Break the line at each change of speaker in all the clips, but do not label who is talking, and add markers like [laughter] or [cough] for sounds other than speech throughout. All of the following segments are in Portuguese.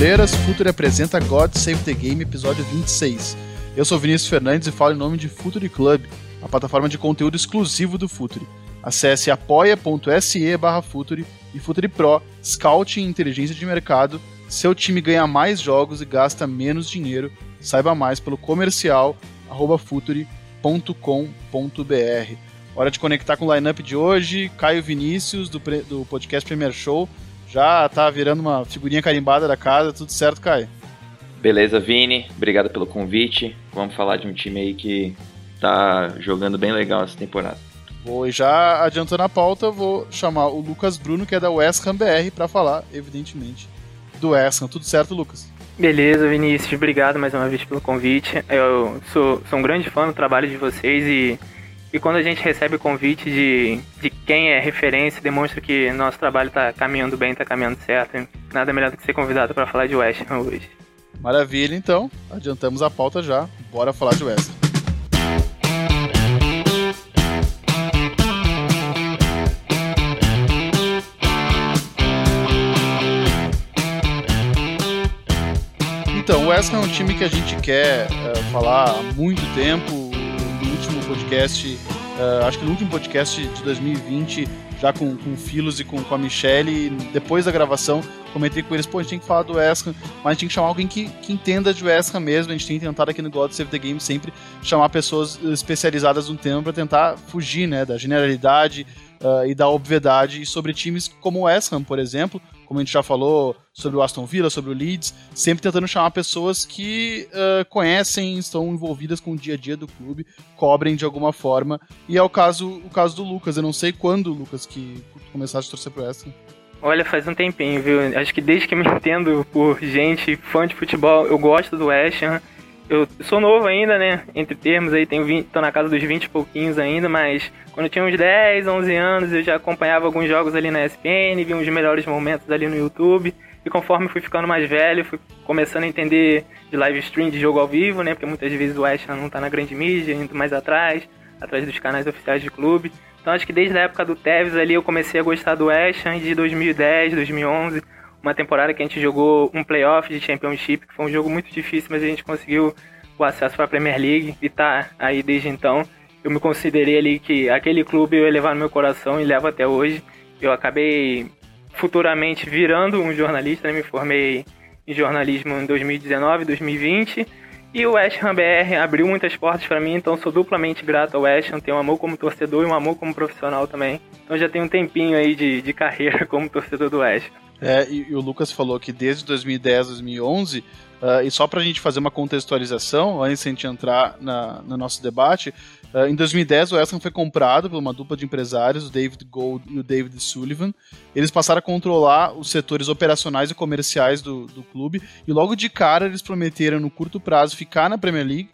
futeboleiras. Futuri apresenta God Save the Game, episódio 26. Eu sou Vinícius Fernandes e falo em nome de Futuri Club, a plataforma de conteúdo exclusivo do Futuri. Acesse apoia.se barra Futuri e Futuri Pro, Scout e Inteligência de Mercado. Seu time ganha mais jogos e gasta menos dinheiro. Saiba mais pelo comercial arroba futuri.com.br. Hora de conectar com o lineup de hoje. Caio Vinícius, do, do podcast Premier Show já tá virando uma figurinha carimbada da casa, tudo certo, Caio?
Beleza, Vini, obrigado pelo convite. Vamos falar de um time aí que tá jogando bem legal essa temporada.
Vou e já adiantando a pauta, vou chamar o Lucas Bruno, que é da West Ham BR, para falar, evidentemente, do West Ham. Tudo certo, Lucas?
Beleza, Vinícius, obrigado mais uma vez pelo convite. Eu sou, sou um grande fã do trabalho de vocês e e quando a gente recebe convite de, de quem é referência, demonstra que nosso trabalho está caminhando bem, está caminhando certo. Nada melhor do que ser convidado para falar de West hoje.
Maravilha, então. Adiantamos a pauta já. Bora falar de West. Então, o West é um time que a gente quer uh, falar há muito tempo podcast, uh, acho que no último podcast de 2020, já com, com o Filos e com, com a Michelle, depois da gravação, comentei com eles, pô, a gente tem que falar do West mas a gente tem que chamar alguém que, que entenda de West mesmo, a gente tem tentado aqui no God Save the Game sempre chamar pessoas especializadas no tema para tentar fugir, né, da generalidade uh, e da obviedade sobre times como o West por exemplo, como a gente já falou sobre o Aston Villa, sobre o Leeds, sempre tentando chamar pessoas que uh, conhecem, estão envolvidas com o dia a dia do clube, cobrem de alguma forma. E é o caso, o caso do Lucas. Eu não sei quando, Lucas, que começaste a torcer pro Ham.
Olha, faz um tempinho, viu? Acho que desde que me [laughs] entendo por gente fã de futebol, eu gosto do West Ham eu sou novo ainda, né? Entre termos aí, tenho 20, tô na casa dos 20 e pouquinhos ainda, mas quando eu tinha uns 10, 11 anos, eu já acompanhava alguns jogos ali na ESPN, vi uns melhores momentos ali no YouTube. E conforme fui ficando mais velho, fui começando a entender de live stream, de jogo ao vivo, né? Porque muitas vezes o West não tá na grande mídia, indo mais atrás, atrás dos canais oficiais de clube. Então acho que desde a época do Tevez ali eu comecei a gostar do West de 2010, 2011 uma temporada que a gente jogou um playoff de Championship, que foi um jogo muito difícil, mas a gente conseguiu o acesso para a Premier League e tá aí desde então. Eu me considerei ali que aquele clube eu ia levar no meu coração e levo até hoje. Eu acabei futuramente virando um jornalista, né? me formei em jornalismo em 2019, 2020. E o West Ham BR abriu muitas portas para mim, então sou duplamente grato ao West Ham. Tenho um amor como torcedor e um amor como profissional também. Então já tenho um tempinho aí de, de carreira [laughs] como torcedor do West Ham.
É, e, e, o Lucas falou que desde 2010, 2011, uh, e só para a gente fazer uma contextualização, antes de a gente entrar na, no nosso debate, uh, em 2010 o Ham foi comprado por uma dupla de empresários, o David Gold e o David Sullivan. Eles passaram a controlar os setores operacionais e comerciais do, do clube, e logo de cara eles prometeram, no curto prazo, ficar na Premier League,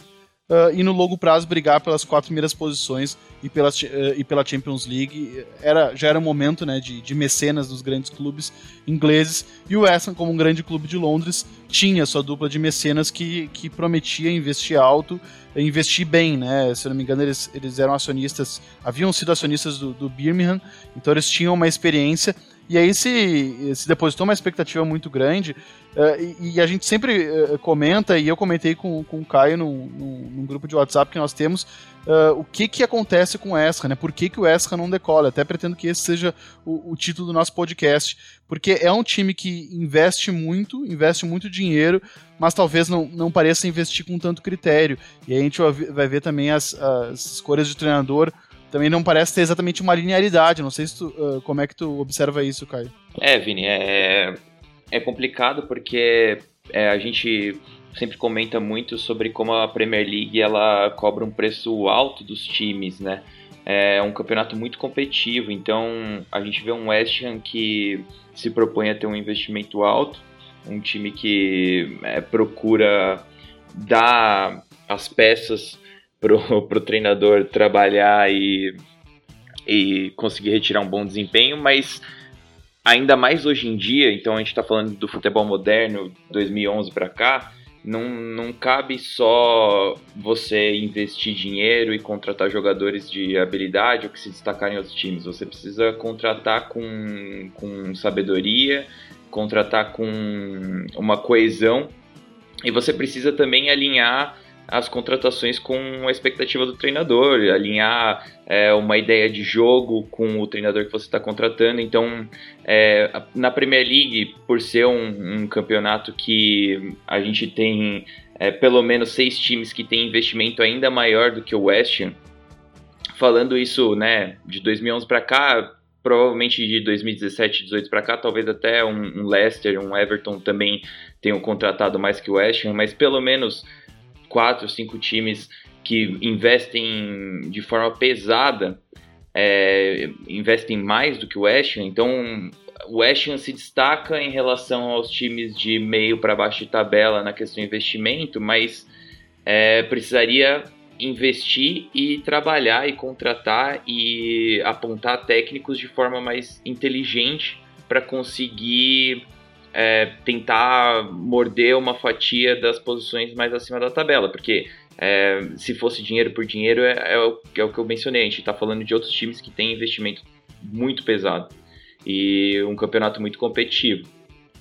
Uh, e no longo prazo brigar pelas quatro primeiras posições e pela, uh, e pela Champions League. Era, já era um momento né, de, de mecenas dos grandes clubes ingleses. E o West Ham, como um grande clube de Londres, tinha sua dupla de mecenas que, que prometia investir alto, investir bem. Né? Se eu não me engano, eles, eles eram acionistas, haviam sido acionistas do, do Birmingham, então eles tinham uma experiência e aí se, se depositou uma expectativa muito grande, uh, e, e, a gente sempre uh, comenta, e eu comentei com, com o Caio num, num, num grupo de WhatsApp que nós temos, uh, o que que acontece com o Esra, né? Por que, que o Esra não decola? Até pretendo que esse seja o, o, título do nosso podcast, porque é um time que investe muito, investe muito dinheiro, mas talvez não, não pareça investir com tanto critério. E aí a gente vai ver também as, as escolhas de treinador também não parece ter exatamente uma linearidade. Não sei se tu, uh, como é que tu observa isso, Caio.
É, Vini, é, é complicado porque é, a gente sempre comenta muito sobre como a Premier League ela cobra um preço alto dos times, né? É um campeonato muito competitivo, então a gente vê um West Ham que se propõe a ter um investimento alto, um time que é, procura dar as peças pro, [laughs] pro treinador trabalhar e, e conseguir retirar um bom desempenho, mas ainda mais hoje em dia, então a gente está falando do futebol moderno 2011 para cá, não, não cabe só você investir dinheiro e contratar jogadores de habilidade ou que se destacarem em outros times. Você precisa contratar com, com sabedoria contratar com uma coesão e você precisa também alinhar as contratações com a expectativa do treinador, alinhar é, uma ideia de jogo com o treinador que você está contratando. Então, é, na Premier League, por ser um, um campeonato que a gente tem é, pelo menos seis times que têm investimento ainda maior do que o West Ham, falando isso né, de 2011 para cá, provavelmente de 2017, 2018 para cá, talvez até um, um Leicester, um Everton também tenham contratado mais que o West Ham, mas pelo menos quatro, cinco times que investem de forma pesada, é, investem mais do que o West Ham. Então, o West Ham se destaca em relação aos times de meio para baixo de tabela na questão de investimento, mas é, precisaria investir e trabalhar e contratar e apontar técnicos de forma mais inteligente para conseguir é, tentar morder uma fatia das posições mais acima da tabela, porque é, se fosse dinheiro por dinheiro é, é, o, é o que eu mencionei, a gente está falando de outros times que têm investimento muito pesado e um campeonato muito competitivo.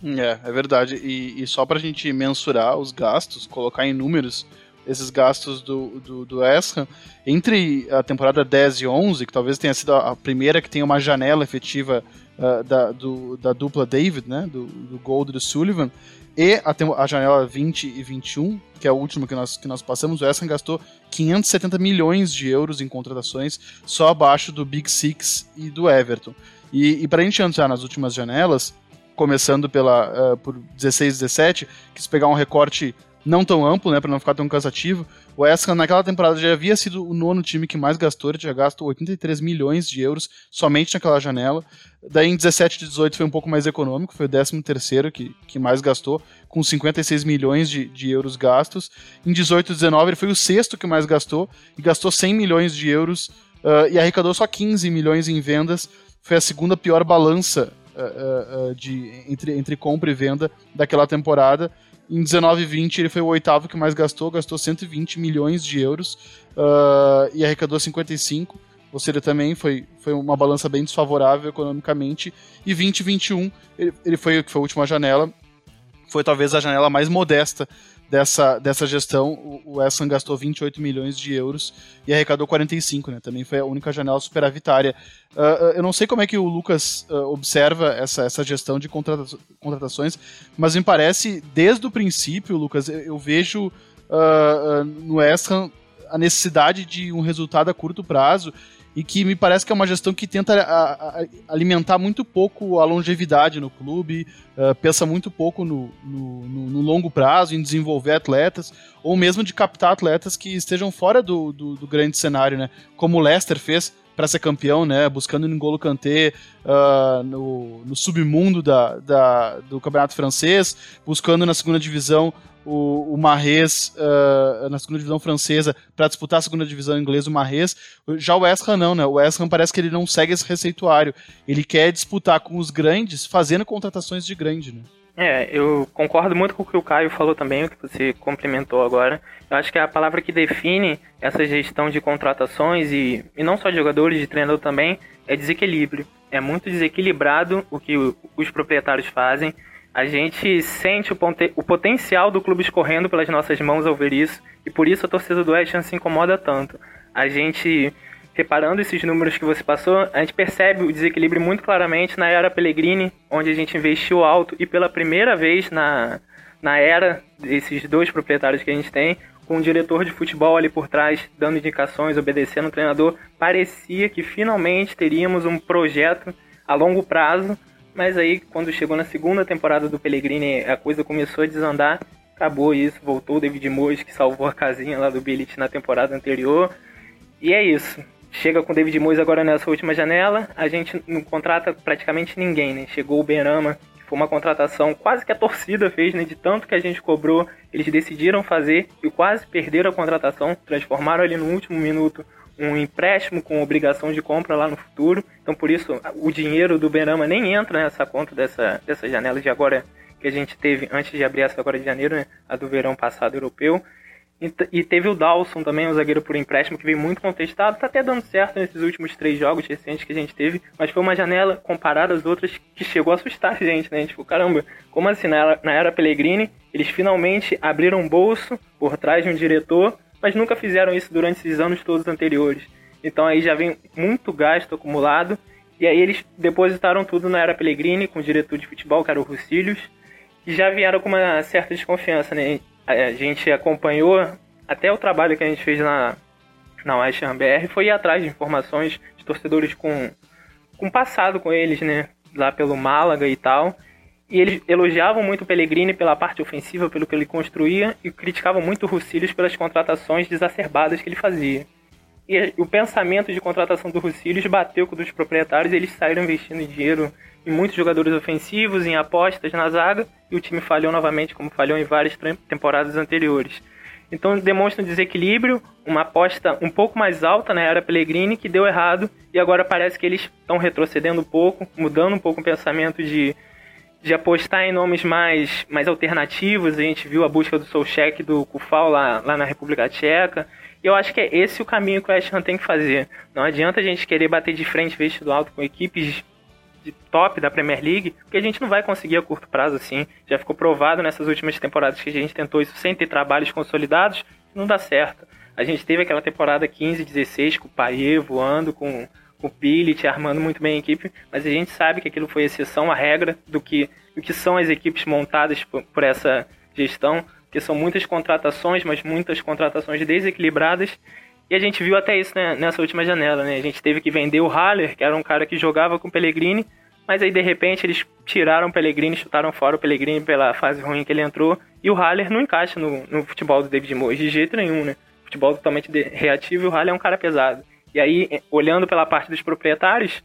É, é verdade. E, e só para a gente mensurar os gastos, colocar em números esses gastos do, do, do entre a temporada 10 e 11, que talvez tenha sido a primeira que tem uma janela efetiva uh, da, do, da dupla David, né, do, do Gold e do Sullivan, e a, a, janela 20 e 21, que é a última que nós, que nós passamos, o Ham gastou 570 milhões de euros em contratações, só abaixo do Big Six e do Everton. E, e para a gente entrar nas últimas janelas, começando pela uh, por 16 17, quis pegar um recorte não tão amplo, né, para não ficar tão cansativo. O West Ham naquela temporada já havia sido o nono time que mais gastou, ele já gastou 83 milhões de euros somente naquela janela. Daí em 17 e 18 foi um pouco mais econômico, foi o 13 terceiro que, que mais gastou, com 56 milhões de, de euros gastos. Em 18 e 19 ele foi o sexto que mais gastou, e gastou 100 milhões de euros uh, e arrecadou só 15 milhões em vendas. Foi a segunda pior balança uh, uh, de, entre, entre compra e venda daquela temporada. Em 19 e 20 ele foi o oitavo que mais gastou, gastou 120 milhões de euros uh, e arrecadou 55. Ou seja, também foi, foi uma balança bem desfavorável economicamente. E 2021 ele, ele foi, foi a última janela, foi talvez a janela mais modesta dessa, dessa gestão, o, o gastou 28 milhões de euros e arrecadou 45, né? Também foi a única janela superavitária. Uh, eu não sei como é que o Lucas uh, observa essa, essa gestão de contrata contratações, mas me parece, desde o princípio, Lucas, eu, eu vejo uh, no Ham a necessidade de um resultado a curto prazo e que me parece que é uma gestão que tenta a, a, alimentar muito pouco a longevidade no clube, uh, pensa muito pouco no, no, no, longo prazo, em desenvolver atletas, ou mesmo de captar atletas que estejam fora do, do, do grande cenário, né? Como o Leicester fez para ser campeão, né? Buscando N'Golo Kanté uh, no, no submundo da, da, do campeonato francês, buscando na segunda divisão o, o Marrez uh, na segunda divisão francesa para disputar a segunda divisão inglesa, o Marrez. Já o West Ham não, né? O West Ham parece que ele não segue esse receituário. Ele quer disputar com os grandes, fazendo contratações de grande, né?
É, eu concordo muito com o que o Caio falou também, o que você complementou agora. Eu acho que a palavra que define essa gestão de contratações e, e não só de jogadores, de treinador também, é desequilíbrio. É muito desequilibrado o que os proprietários fazem a gente sente o, o, potencial do clube escorrendo pelas nossas mãos ao ver isso, e por isso a torcida do West se incomoda tanto. A gente, reparando esses números que você passou, a gente percebe o desequilíbrio muito claramente na era Pellegrini, onde a gente investiu alto, e pela primeira vez na, na era desses dois proprietários que a gente tem, com o diretor de futebol ali por trás, dando indicações, obedecendo o treinador, parecia que finalmente teríamos um projeto a longo prazo mas aí, quando chegou na segunda temporada do Pellegrini, a coisa começou a desandar. Acabou isso, voltou o David Moyes, que salvou a casinha lá do Billit na temporada anterior. E é isso. Chega com o David Moyes agora nessa última janela. A gente não contrata praticamente ninguém, né? Chegou o Benama, que foi uma contratação quase que a torcida fez, né? De tanto que a gente cobrou, eles decidiram fazer e quase perderam a contratação. Transformaram ali no último minuto um empréstimo com obrigação de compra lá no futuro. Então, por isso, o dinheiro do Benama nem entra nessa conta dessa, dessa janela de agora que a gente teve antes de abrir essa agora de janeiro, né? a do verão passado europeu. E teve o Dawson também, um zagueiro por empréstimo, que veio muito contestado. Tá até dando certo nesses últimos três jogos recentes que a gente teve. Mas foi uma janela, comparada às outras, que chegou a assustar a gente, né? A gente ficou, caramba, como assim? Na era, na era Pellegrini, eles finalmente abriram um bolso por trás de um diretor, mas nunca fizeram isso durante esses anos todos anteriores. Então aí já vem muito gasto acumulado. E aí eles depositaram tudo na era Pellegrini, com o diretor de futebol, que era o Rucílios. E já vieram com uma certa desconfiança, né? A gente acompanhou até o trabalho que a gente fez na, na West Ham BR foi ir atrás de informações de torcedores com, com passado com eles, né? Lá pelo Málaga e tal. E eles elogiavam muito o Pellegrini pela parte ofensiva, pelo que ele construía, e criticavam muito o Rucílios pelas contratações desacerbadas que ele fazia. E o pensamento de contratação do Rucílios bateu com o dos proprietários eles saíram investindo dinheiro em muitos jogadores ofensivos, em apostas na zaga, e o time falhou novamente, como falhou em várias temporadas anteriores. Então demonstra um desequilíbrio, uma aposta um pouco mais alta na era Pellegrini que deu errado e agora parece que eles estão retrocedendo um pouco, mudando um pouco o pensamento de, de apostar em nomes mais, mais alternativos. A gente viu a busca do Solcheck do Kufal lá, lá na República Tcheca. E eu acho que é esse o caminho que o West Ham tem que fazer. Não adianta a gente querer bater de frente vestido alto com equipes de top da Premier League, porque a gente não vai conseguir a curto prazo assim. Já ficou provado nessas últimas temporadas que a gente tentou isso sem ter trabalhos consolidados, não dá certo. A gente teve aquela temporada 15, 16 com o Paier voando, com, com o Pilit armando muito bem a equipe, mas a gente sabe que aquilo foi exceção à regra do que, do que são as equipes montadas por, por essa gestão, que são muitas contratações, mas muitas contratações desequilibradas e a gente viu até isso né, nessa última janela, né? A gente teve que vender o Haller, que era um cara que jogava com o Pellegrini, mas aí de repente eles tiraram o Pellegrini, chutaram fora o Pellegrini pela fase ruim que ele entrou, e o Haller não encaixa no, no futebol do David Moyes de jeito nenhum, né? Futebol totalmente reativo e o Haller é um cara pesado. E aí, olhando pela parte dos proprietários,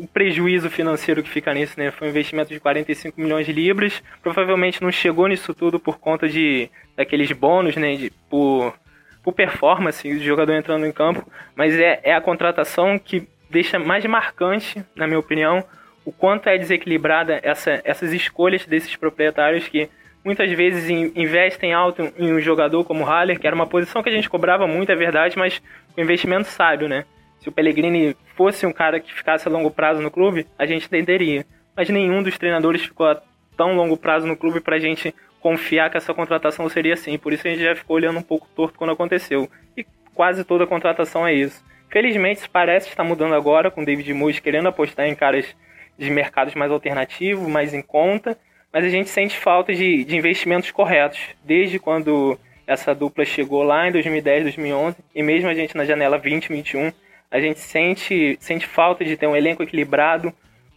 o prejuízo financeiro que fica nisso, né? Foi um investimento de 45 milhões de libras. Provavelmente não chegou nisso tudo por conta de daqueles bônus, né? De, por por performance do jogador entrando em campo, mas é, é a contratação que deixa mais marcante, na minha opinião, o quanto é desequilibrada essa, essas escolhas desses proprietários que muitas vezes investem alto em um jogador como o Haller, que era uma posição que a gente cobrava muito, é verdade, mas com investimento sábio, né? Se o Pellegrini fosse um cara que ficasse a longo prazo no clube, a gente entenderia. Mas nenhum dos treinadores ficou a tão longo prazo no clube para a gente confiar que essa contratação seria assim. Por isso a gente já ficou olhando um pouco torto quando aconteceu. E quase toda contratação é isso. Felizmente, parece estar mudando agora, com o David Moyes querendo apostar em caras de mercados mais alternativos, mais em conta, mas a gente sente falta de, de investimentos corretos. Desde quando essa dupla chegou lá em 2010, 2011, e mesmo a gente na janela 2021, a gente sente, sente falta de ter um elenco equilibrado,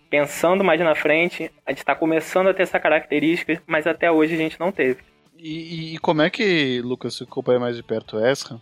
pensando mais na frente, a gente está começando a ter essa característica, mas até hoje a gente não teve.
E, e como é que, Lucas, você acompanha mais de perto o Esra, uh,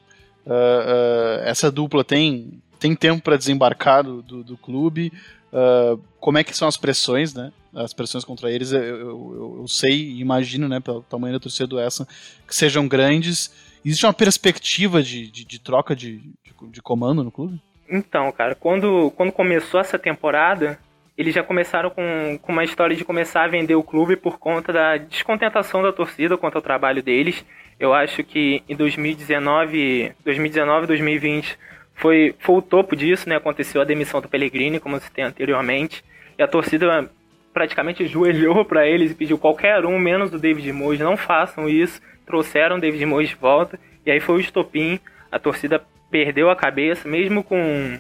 uh, essa dupla tem, tem tempo para desembarcar do, do, do clube? Uh, como é que são as pressões, né? As pressões contra eles, eu, eu, eu sei e imagino, né, pelo tamanho da torcida do Essa, que sejam grandes. Existe uma perspectiva de, de, de troca de, de, de comando no clube?
Então, cara, quando, quando começou essa temporada, eles já começaram com, com uma história de começar a vender o clube por conta da descontentação da torcida quanto ao trabalho deles. Eu acho que em 2019, 2019 2020 foi, foi o topo disso, né? Aconteceu a demissão do Pellegrini, como se tem anteriormente, e a torcida praticamente joelhou [laughs] para eles e pediu qualquer um, menos o David Moyes, não façam isso. Trouxeram o David Moyes de volta, e aí foi o estopim. A torcida perdeu a cabeça, mesmo com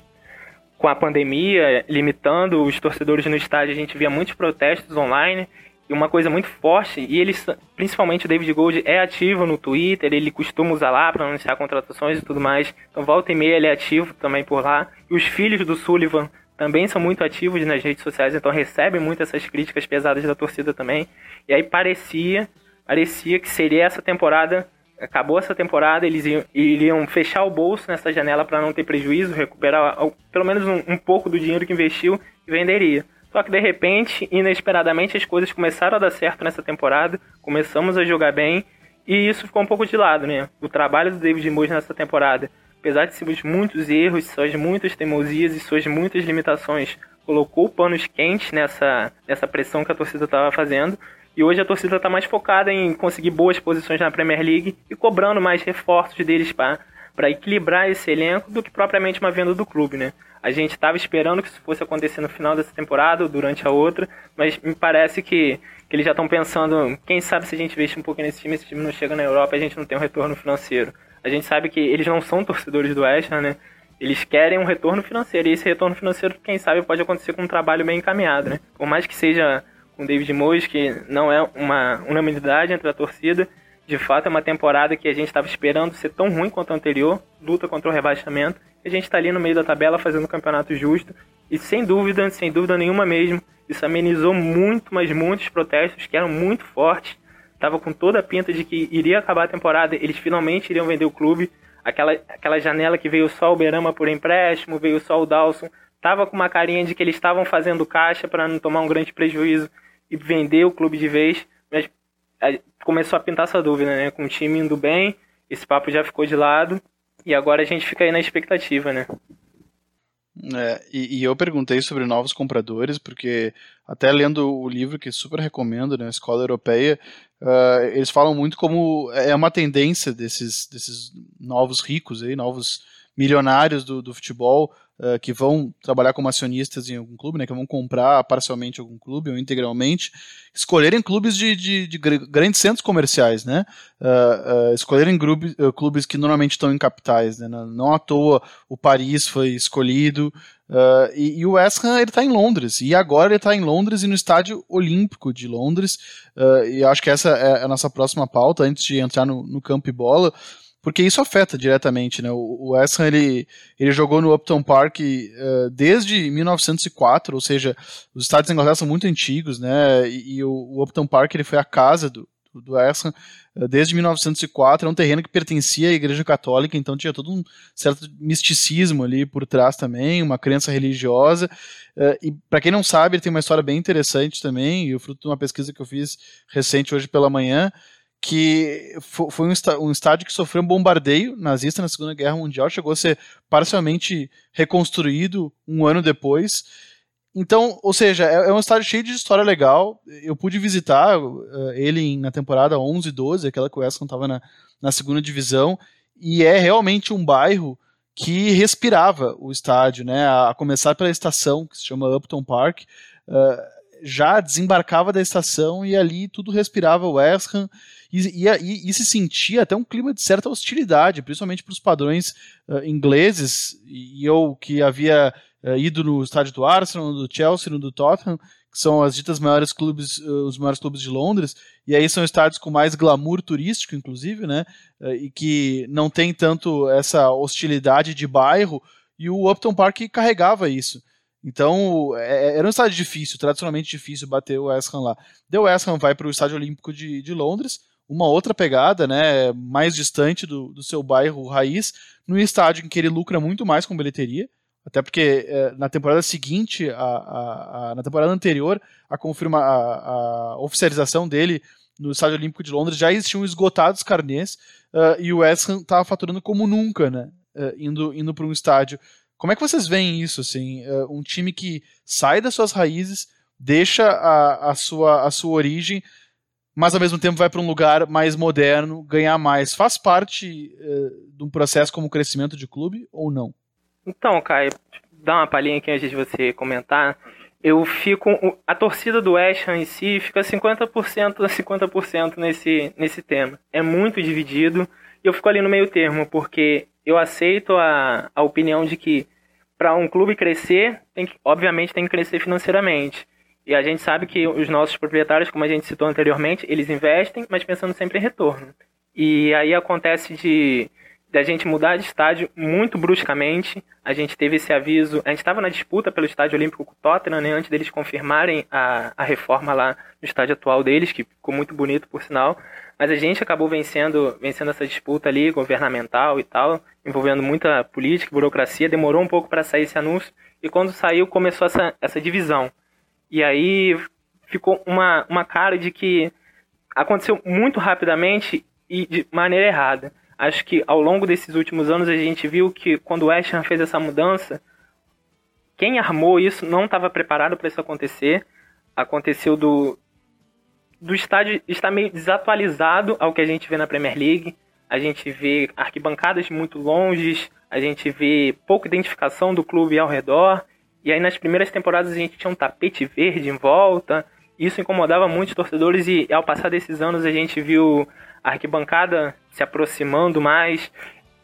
com a pandemia limitando os torcedores no estádio, a gente via muitos protestos online e uma coisa muito forte, e eles, principalmente o David Gold, é ativo no Twitter, ele costuma usar lá para anunciar contratações e tudo mais. Então, volta e meia ele é ativo também por lá. E os filhos do Sullivan também são muito ativos nas redes sociais, então recebem muito essas críticas pesadas da torcida também. E aí parecia, parecia que seria essa temporada acabou essa temporada, eles iriam fechar o bolso nessa janela para não ter prejuízo, recuperar pelo menos um, um, pouco do dinheiro que investiu e venderia. Só que de repente, inesperadamente, as coisas começaram a dar certo nessa temporada, começamos a jogar bem e isso ficou um pouco de lado, né? O trabalho do David Moyes nessa temporada, apesar de seus muitos erros, suas muitas teimosias e suas muitas limitações, colocou panos quentes nessa, nessa pressão que a torcida estava fazendo E hoje a torcida está mais focada em conseguir boas posições na Premier League e cobrando mais reforços deles para equilibrar esse elenco do que propriamente uma venda do clube, né? A gente estava esperando que isso fosse acontecer no final dessa temporada ou durante a outra, mas me parece que, que eles já estão pensando, quem sabe se a gente investir um pouquinho nesse time, esse time não chega na Europa a gente não tem um retorno financeiro. A gente sabe que eles não são torcedores do West Ham, né? Eles querem um retorno financeiro, e esse retorno financeiro, quem sabe, pode acontecer com um trabalho bem encaminhado, né? Por mais que seja com David Moyes, que não é uma unanimidade entre a torcida, de fato é uma temporada que a gente estava esperando ser tão ruim quanto a anterior, luta contra o rebaixamento, a gente está ali no meio da tabela fazendo um campeonato justo, e sem dúvida, sem dúvida nenhuma mesmo, isso amenizou muito, mas muitos protestos que eram muito fortes, tava com toda a pinta de que iria acabar a temporada, eles finalmente iriam vender o clube, aquela, aquela janela que veio só o Berama por empréstimo, veio só o Dawson, tava com uma carinha de que eles estavam fazendo caixa para não tomar um grande prejuízo e vender o clube de vez, mas começou a pintar essa dúvida, né? Com o time indo bem, esse papo já ficou de lado e agora a gente fica aí na expectativa, né?
É, e, e, eu perguntei sobre novos compradores, porque até lendo o livro que super recomendo, né, Escola Europeia, uh, eles falam muito como é uma tendência desses, desses novos ricos, aí, novos milionários do, do futebol, uh, que vão trabalhar como acionistas em algum clube, né, que vão comprar parcialmente algum clube ou integralmente, escolherem clubes de, de, de grandes centros comerciais, né, uh, uh, escolherem clubes, clubes que normalmente estão em capitais, né, não à toa o Paris foi escolhido, Uh, e, e, o West Ham ele está em Londres e agora ele está em Londres e no estádio Olímpico de Londres uh, e acho que essa é a nossa próxima pauta antes de entrar no, no campo e bola porque isso afeta diretamente, né? O, o ele, ele jogou no Upton Park uh, desde 1904, ou seja, os estádios da Inglaterra são muito antigos, né? E, e o, o, Upton Park ele foi a casa do, do uh, desde 1904, é um terreno que pertencia à Igreja Católica, então tinha todo um certo misticismo ali por trás também, uma crença religiosa. Uh, e para quem não sabe, ele tem uma história bem interessante também, e o fruto de uma pesquisa que eu fiz recente hoje pela manhã, que foi um estádio que sofreu um bombardeio nazista na Segunda Guerra Mundial, chegou a ser parcialmente reconstruído um ano depois. Então, ou seja, é, é um estádio cheio de história legal. Eu pude visitar uh, ele na temporada 11 e 12, aquela que o West estava na, na segunda divisão, e é realmente um bairro que respirava o estádio, né? A, começar pela estação, que se chama Upton Park, uh, já desembarcava da estação e ali tudo respirava o West Ham e, e, e, se sentia até um clima de certa hostilidade, principalmente para os padrões uh, ingleses, e eu que havia uh, ido no estádio do Arsenal, do Chelsea, do Tottenham, que são as ditas maiores clubes, uh, os maiores clubes de Londres, e aí são estádios com mais glamour turístico, inclusive, né, e que não tem tanto essa hostilidade de bairro, e o Upton Park carregava isso. Então, é, era um estádio difícil, tradicionalmente difícil bater o West Ham lá. Deu West Ham vai para o Estádio Olímpico de, de Londres, uma outra pegada, né, mais distante do, do seu bairro raiz, no estádio em que ele lucra muito mais com bilheteria, até porque é, na temporada seguinte, a, a, a, na temporada anterior, a, confirma, a, oficialização dele no Estádio Olímpico de Londres já existiam esgotados carnês uh, e o West Ham estava faturando como nunca, né, uh, indo, indo para um estádio. Como é que vocês veem isso, assim, uh, um time que sai das suas raízes, deixa a, a, sua, a sua origem mas ao mesmo tempo vai para um lugar mais moderno, ganhar mais. Faz parte uh, de um processo como crescimento de clube ou não?
Então, Caio, dá uma palhinha aqui antes de você comentar. Eu fico. A torcida do West Ham em si fica 50% a 50% nesse, nesse tema. É muito dividido. E eu fico ali no meio termo, porque eu aceito a, a opinião de que para um clube crescer, tem que, obviamente tem que crescer financeiramente. E a gente sabe que os nossos proprietários, como a gente citou anteriormente, eles investem, mas pensando sempre em retorno. E aí acontece de da gente mudar de estádio muito bruscamente. A gente teve esse aviso. A gente estava na disputa pelo estádio olímpico com o Tottenham, né, antes deles confirmarem a, a reforma lá no estádio atual deles, que ficou muito bonito, por sinal. Mas a gente acabou vencendo, vencendo essa disputa ali, governamental e tal, envolvendo muita política, burocracia. Demorou um pouco para sair esse anúncio. E quando saiu, começou essa, essa divisão. E aí ficou uma, uma cara de que aconteceu muito rapidamente e de maneira errada. Acho que ao longo desses últimos anos a gente viu que quando o West Ham fez essa mudança, quem armou isso não estava preparado para isso acontecer. Aconteceu do do estádio estar meio desatualizado ao que a gente vê na Premier League. A gente vê arquibancadas muito longes, a gente vê pouca identificação do clube ao redor. E aí nas primeiras temporadas a gente tinha um tapete verde em volta. Isso incomodava muitos torcedores e ao passar desses anos a gente viu a arquibancada se aproximando mais,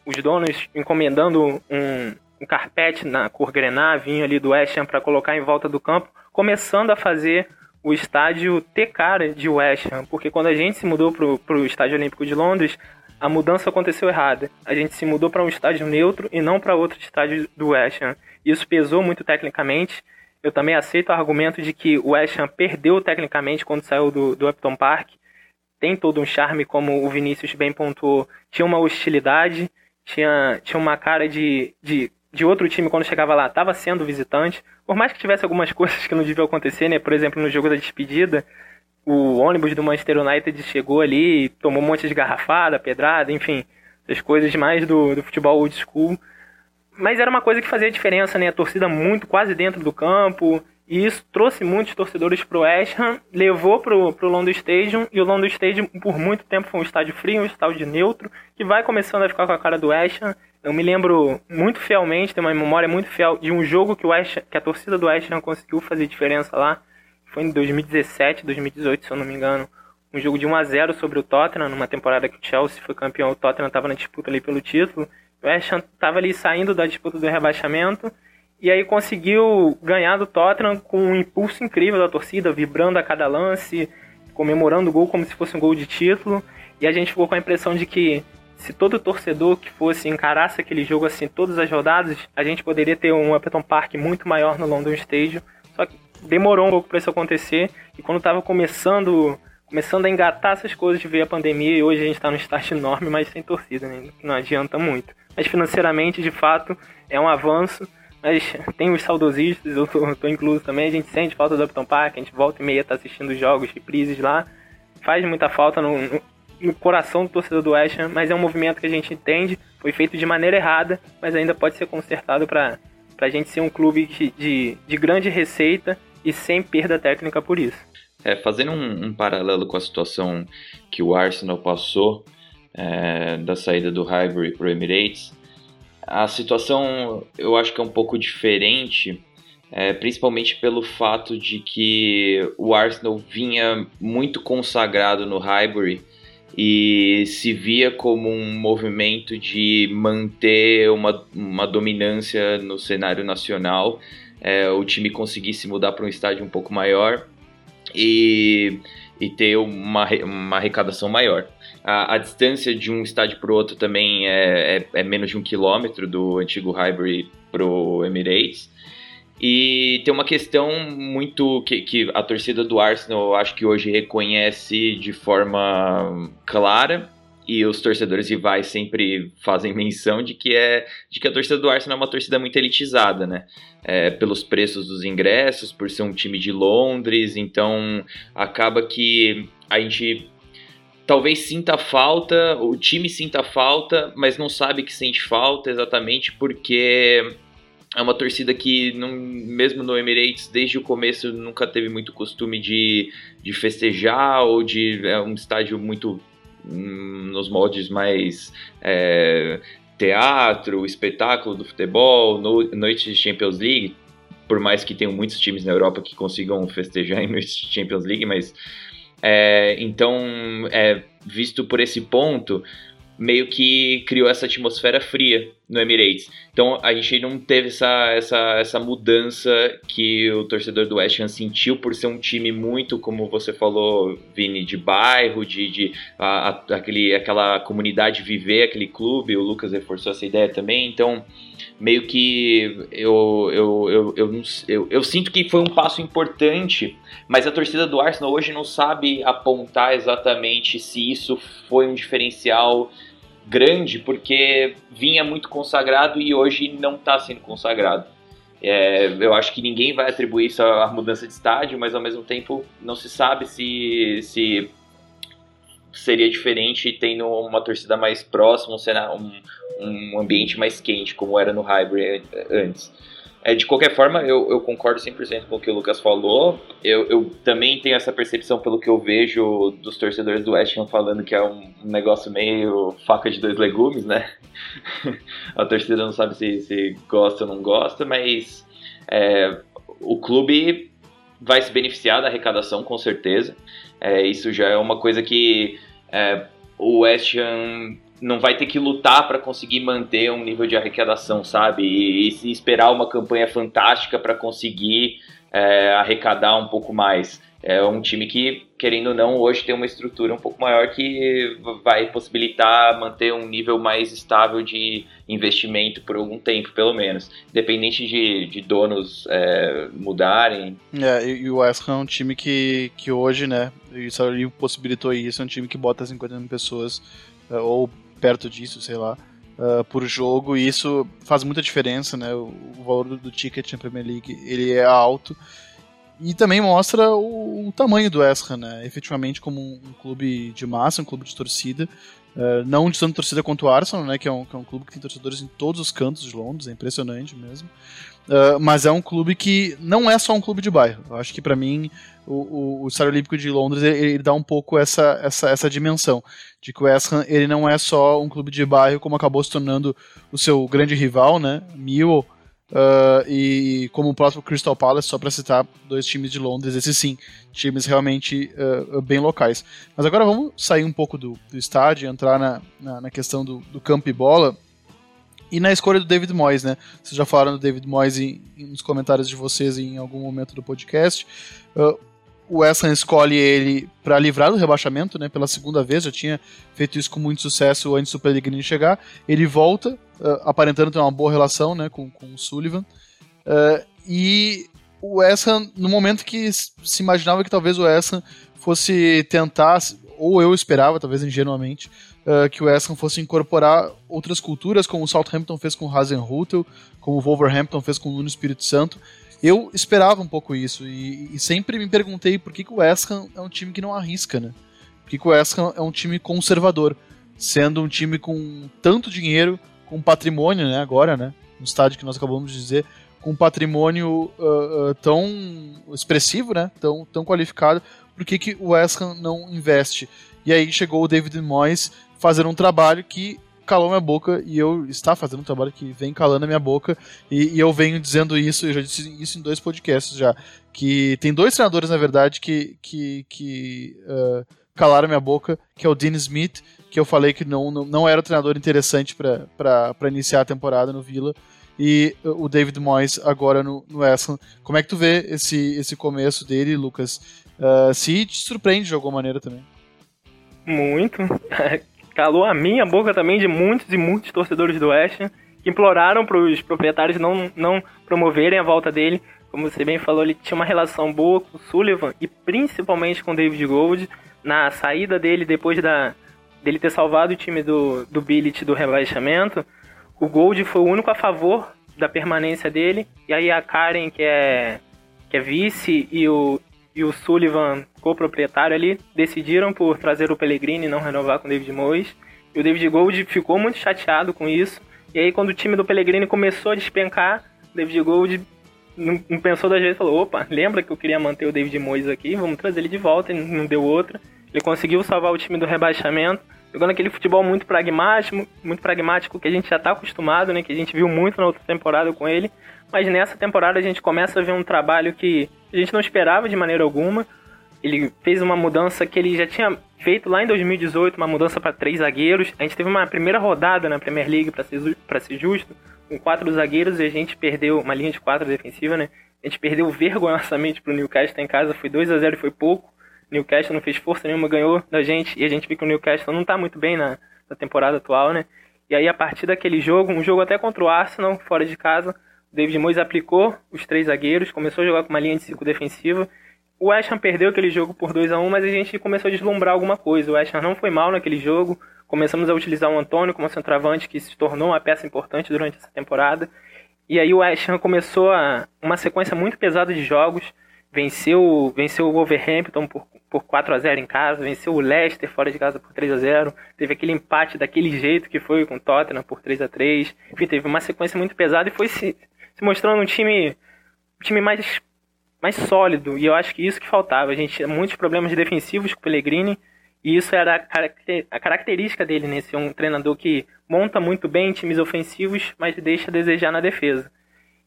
os donos encomendando um, um carpete na cor grená, vinho ali do West Ham para colocar em volta do campo, começando a fazer o estádio ter cara de West Ham, porque quando a gente se mudou para o Estádio Olímpico de Londres, a mudança aconteceu errada. A gente se mudou para um estádio neutro e não para outro estádio do West Ham. Isso pesou muito tecnicamente. Eu também aceito o argumento de que o West Ham perdeu tecnicamente quando saiu do, do Upton Park. Tem todo um charme, como o Vinícius bem pontuou. Tinha uma hostilidade, tinha, tinha uma cara de, de, de outro time quando chegava lá, estava sendo visitante. Por mais que tivesse algumas [laughs] coisas que não deviam acontecer, né? Por exemplo, no jogo da despedida, o ônibus do Manchester United chegou ali, tomou um monte de garrafada, pedrada, enfim, as coisas mais do, do futebol old school. Mas era uma coisa que fazia diferença, né? A torcida muito quase dentro do campo. E isso trouxe muitos torcedores pro West Ham, levou pro, pro London Stadium. E o London Stadium, por muito tempo, foi um estádio frio, um estádio neutro, que vai começando a ficar com a cara do West Ham. Eu me lembro muito fielmente, tenho uma memória muito fiel de um jogo que, o West, que a torcida do West Ham conseguiu fazer diferença lá foi em 2017, 2018, se eu não me engano. Um jogo de 1 a 0 sobre o Tottenham, numa temporada que o Chelsea foi campeão, o Tottenham estava na disputa ali pelo título. O West Ham estava ali saindo da disputa do rebaixamento e aí conseguiu ganhar do Tottenham com um impulso incrível da torcida, vibrando a cada lance, comemorando o gol como se fosse um gol de título. E a gente ficou com a impressão de que se todo torcedor que fosse encarasse aquele jogo assim todas as rodadas, a gente poderia ter um Upton Park muito maior no London Stadium. Só que demorou um pouco para isso acontecer. E quando estava começando começando a engatar essas coisas de ver a pandemia, e hoje a gente está num start [laughs] enorme, mas sem torcida, né? Não adianta muito. Mas financeiramente, de fato, é um avanço. Mas tem os saudosistas, eu tô, tô, incluso também, a gente sente falta do Upton Park, a gente volta e meia tá assistindo jogos, reprises lá. Faz muita falta no, no, no coração do torcedor do West Ham, mas é um movimento que a gente entende, foi feito de maneira errada, mas ainda pode ser consertado para a gente ser um clube de, de, de grande receita e sem perda técnica por isso.
É, fazendo um, um, paralelo com a situação que o Arsenal passou é, da saída do Highbury para o Emirates, a situação eu acho que é um pouco diferente, é, principalmente pelo fato de que o Arsenal vinha muito consagrado no Highbury e se via como um movimento de manter uma, uma dominância no cenário nacional é, o time conseguisse mudar para um estádio um pouco maior e, e ter uma, uma arrecadação maior. A, a distância de um estádio para o outro também é, é, é, menos de um quilômetro do antigo Highbury para o Emirates. E tem uma questão muito que, que a torcida do Arsenal acho que hoje reconhece de forma clara e os torcedores rivais sempre fazem menção de que é de que a torcida do Arsenal é uma torcida muito elitizada, né? É, pelos preços dos ingressos, por ser um time de Londres, então acaba que a gente talvez sinta falta, o time sinta falta, mas não sabe que sente falta exatamente porque é uma torcida que, não, mesmo no Emirates, desde o começo nunca teve muito costume de, de festejar ou de. É um estádio muito nos moldes mais é, teatro, espetáculo do futebol, no, noite de Champions League, por mais que tenham muitos times na Europa que consigam festejar [laughs] em noite de Champions League, mas é, então, é, visto por esse ponto, meio que criou essa atmosfera fria no Emirates. Então a gente não teve essa, essa, essa mudança que o torcedor do West Ham sentiu por ser um time muito, como você falou, Vini, de bairro, de, de a, a, aquele, aquela comunidade viver, aquele clube. O Lucas reforçou essa ideia também. Então meio que eu, eu, eu, eu, eu, eu sinto que foi um passo importante, mas a torcida do Arsenal hoje não sabe apontar exatamente se isso foi um diferencial grande porque vinha muito consagrado e hoje não está sendo consagrado. É, eu acho que ninguém vai atribuir isso à mudança de estádio, mas ao mesmo tempo não se sabe se, se seria diferente tendo uma torcida mais próxima, um, um, ambiente mais quente, como era no Hybrid antes. É, de qualquer forma, eu, eu concordo 100% com o que o Lucas falou. Eu, eu, também tenho essa percepção pelo que eu vejo dos torcedores do West Ham falando que é um, negócio meio faca de dois legumes, né? [laughs] a torcida não sabe se, se gosta ou não gosta, mas é, o clube vai se beneficiar da arrecadação com certeza. É, isso já é uma coisa que é, o West Ham não vai ter que lutar para conseguir manter um nível de arrecadação, sabe? E, e esperar uma campanha fantástica para conseguir é, arrecadar um pouco mais. É um time que, querendo ou não, hoje tem uma estrutura um pouco maior que vai possibilitar manter um nível mais estável de investimento por algum tempo, pelo menos. Independente de, de donos é, mudarem.
É, e o West Ham é um time que, que hoje, né, isso ali possibilitou isso, é um time que bota 50 mil pessoas, é, ou perto disso, sei lá, uh, por jogo, e isso faz muita diferença, né? O, o valor do, do, ticket na Premier League ele é alto. E também mostra o, o tamanho do West né? Efetivamente como um, um, clube de massa, um clube de torcida. Uh, não de tanto torcida quanto o Arsenal, né? Que é, um, que é um clube que tem torcedores em todos os cantos de Londres, é impressionante mesmo. Uh, mas é um clube que não é só um clube de bairro. Eu acho que para mim o, o, o Estádio Olímpico de Londres ele, ele, dá um pouco essa, essa, essa dimensão de que o West Ham ele não é só um clube de bairro como acabou se tornando o seu grande rival, né, Millwall, uh, e como o próprio Crystal Palace, só para citar dois times de Londres, esses sim, times realmente uh, bem locais. Mas agora vamos sair um pouco do, do estádio, entrar na, na, na questão do, do campo e bola. E na escolha do David Moyes, né? Vocês já falaram do David Moyes em, em, nos comentários de vocês em algum momento do podcast. Uh, o West Ham escolhe ele para livrar do rebaixamento, né? Pela segunda vez, já tinha feito isso com muito sucesso antes do Pellegrini chegar. Ele volta, uh, aparentando ter uma boa relação, né? Com, com o Sullivan. Uh, e o West Ham, no momento que se imaginava que talvez o West Ham fosse tentar, ou eu esperava, talvez ingenuamente, uh, que o West Ham fosse incorporar outras culturas, como o Southampton fez com o Hasenhutel, como o Wolverhampton fez com o Nuno Espírito Santo, eu esperava um pouco isso e, e, sempre me perguntei por que, que o West Ham é um time que não arrisca, né? Por que, que o West Ham é um time conservador, sendo um time com tanto dinheiro, com patrimônio, né? Agora, né? No estádio que nós acabamos de dizer, com patrimônio uh, uh, tão expressivo, né? Tão, tão qualificado, por que, que o West Ham não investe? E aí chegou o David Moyes fazendo um trabalho que calou minha boca e eu está fazendo um trabalho que vem calando a minha boca e, e, eu venho dizendo isso, eu já disse isso em dois podcasts já, que tem dois treinadores na verdade que, que, que uh, calaram minha boca, que é o Dean Smith, que eu falei que não, não, não era um treinador interessante para iniciar a temporada no Villa, e o David Moyes agora no, no Ham. Como é que tu vê esse, esse começo dele, Lucas? Uh, se te surpreende de alguma maneira também?
Muito. Calou a minha boca também de muitos e muitos torcedores do West que imploraram para os proprietários não, não promoverem a volta dele. Como você bem falou, ele tinha uma relação boa com o Sullivan e principalmente com o David Gold. Na saída dele, depois da, dele ter salvado o time do, do Billet do rebaixamento, o Gold foi o único a favor da permanência dele. E aí a Karen, que é, que é vice, e o, e o Sullivan, co-proprietário ali, decidiram por trazer o Pellegrini e não renovar com o David Moyes. E o David Gold ficou muito chateado com isso. E aí, quando o time do Pellegrini começou a despencar, o David Gold não, pensou das vezes falou: opa, lembra que eu queria manter o David Moyes aqui? Vamos trazer ele de volta. E não deu outra. Ele conseguiu salvar o time do rebaixamento, jogando aquele futebol muito pragmático, muito pragmático que a gente já está acostumado, né? Que a gente viu muito na outra temporada com ele. Mas nessa temporada a gente começa a ver um trabalho que a gente não esperava de maneira alguma. Ele fez uma mudança que ele já tinha feito lá em 2018, uma mudança para três zagueiros. A gente teve uma primeira rodada na Premier League, para ser, ser justo, com quatro zagueiros e a gente perdeu uma linha de quatro defensiva, né? A gente perdeu vergonhosamente pro Newcastle em casa, foi 2 a 0 e foi pouco. Newcastle não fez força nenhuma, ganhou da gente e a gente viu que o Newcastle não tá muito bem na, na temporada atual, né? E aí a partir daquele jogo, um jogo até contra o Arsenal, fora de casa, David Moyes aplicou os três zagueiros, começou a jogar com uma linha de cinco defensiva. O West Ham perdeu aquele jogo por 2 a 1 mas a gente começou a deslumbrar alguma coisa. O West Ham não foi mal naquele jogo. Começamos a utilizar o Antônio como centroavante, que se tornou uma peça importante durante essa temporada. E aí o West Ham começou a, uma sequência muito pesada de jogos. Venceu, venceu o Wolverhampton por, por 4 a 0 em casa, venceu o Leicester fora de casa por 3 a 0 Teve aquele empate daquele jeito que foi com o Tottenham por 3 a 3 Enfim, teve uma sequência muito pesada e foi se, se mostrando um time, um time mais, mais sólido. E eu acho que isso que faltava. A gente tinha muitos problemas defensivos com o Pellegrini. E isso era a característica dele, né? Ser um treinador que monta muito bem times ofensivos, mas deixa a desejar na defesa.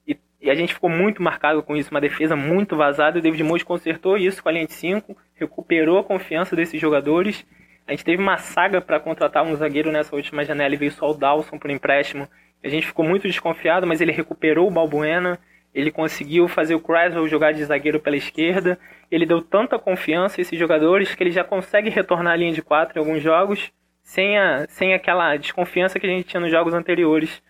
E, e a gente ficou muito marcado com isso, uma defesa muito vazada. O David Moyes consertou isso com a linha de 5, recuperou a confiança desses jogadores. A gente teve uma saga para contratar um zagueiro nessa última janela e veio só o Dawson por empréstimo. A gente ficou muito desconfiado, mas ele recuperou o Balbuena. Ele conseguiu fazer o Creswell jogar de zagueiro pela esquerda. Ele deu tanta confiança a esses jogadores que ele já consegue retornar à linha de quatro em alguns jogos sem, a, sem aquela desconfiança que a gente tinha nos jogos anteriores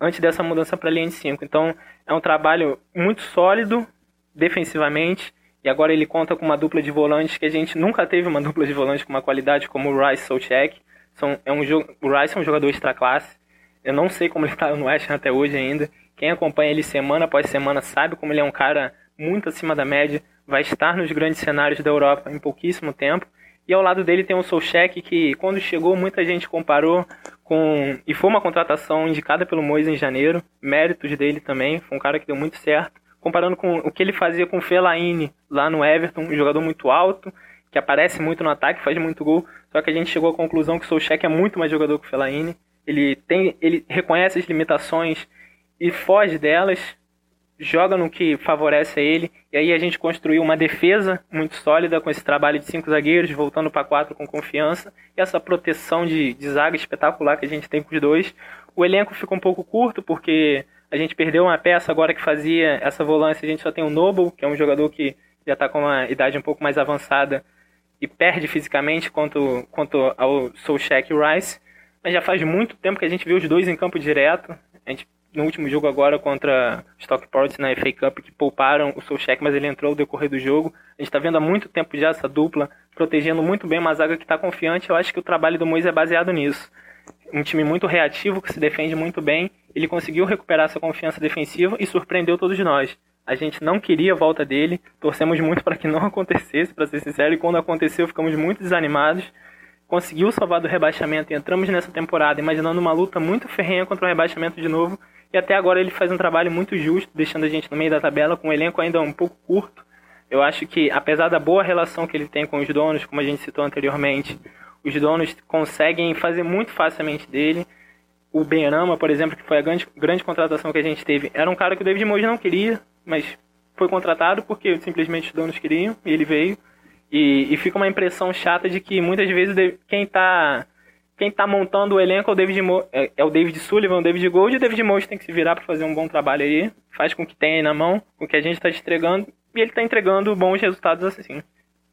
antes dessa mudança para a linha de 5. Então é um trabalho muito sólido defensivamente e agora ele conta com uma dupla de volantes que a gente nunca teve uma [laughs] dupla de volantes com uma qualidade como o Rice Solchek. São, é um, o Rice é um jogador extra classe. Eu não sei como ele está no West até hoje ainda. Quem acompanha ele semana após semana sabe como ele é um cara muito acima da média, vai estar nos grandes cenários da Europa em pouquíssimo tempo. E ao lado dele tem o Solcheck, que quando chegou muita gente comparou com. E foi uma contratação indicada pelo Mois em janeiro. Méritos dele também, foi um cara que deu muito certo. Comparando com o que ele fazia com o Fellaini lá no Everton, um jogador muito alto, que aparece muito no ataque, faz muito gol. Só que a gente chegou à conclusão que o Solcheck é muito mais jogador que o Fellaini. Ele, tem, ele reconhece as limitações e foge delas, joga no que favorece a ele. E aí a gente construiu uma defesa muito sólida com esse trabalho de cinco zagueiros, voltando para quatro com confiança. E essa proteção de, de zaga espetacular que a gente tem com os dois. O elenco ficou um pouco curto porque a gente perdeu uma peça agora que fazia essa volância. A gente só tem o Noble, que é um jogador que já está com uma idade um pouco mais avançada e perde fisicamente quanto, quanto ao Solcheck e Rice. Mas já faz muito tempo que a gente viu os dois em campo direto. A gente no último jogo agora contra Stockport na FA Cup que pouparam o Solskjaer, mas ele entrou no decorrer do jogo. A gente está vendo há muito tempo já essa dupla protegendo muito bem uma zaga que está confiante. Eu acho que o trabalho do Moisés é baseado nisso. Um time muito reativo que se defende muito bem. Ele conseguiu recuperar essa confiança defensiva e surpreendeu todos nós. A gente não queria a volta dele, torcemos muito para que não [laughs] acontecesse, para ser sincero, e quando aconteceu ficamos muito desanimados conseguiu salvar do rebaixamento e entramos nessa temporada imaginando uma luta muito ferrenha contra o rebaixamento de novo e até agora ele faz um trabalho muito justo, deixando a gente no meio da tabela, com um elenco ainda um pouco curto. Eu acho que, apesar da boa relação que ele tem com os donos, como a gente citou anteriormente, os donos conseguem fazer muito facilmente dele. O Benama, por exemplo, que foi a grande, grande contratação que a gente teve, era um cara que o David Moyes não queria, mas foi contratado porque simplesmente os donos queriam e ele veio. E, e fica uma impressão chata de que muitas vezes quem está quem tá montando o elenco é o David, Mo é, é, o David Sullivan, o David Gold, e o David Moyes tem que se virar para fazer um bom trabalho aí, faz com que tenha aí na mão, com que a gente está entregando, e ele está entregando bons resultados assim.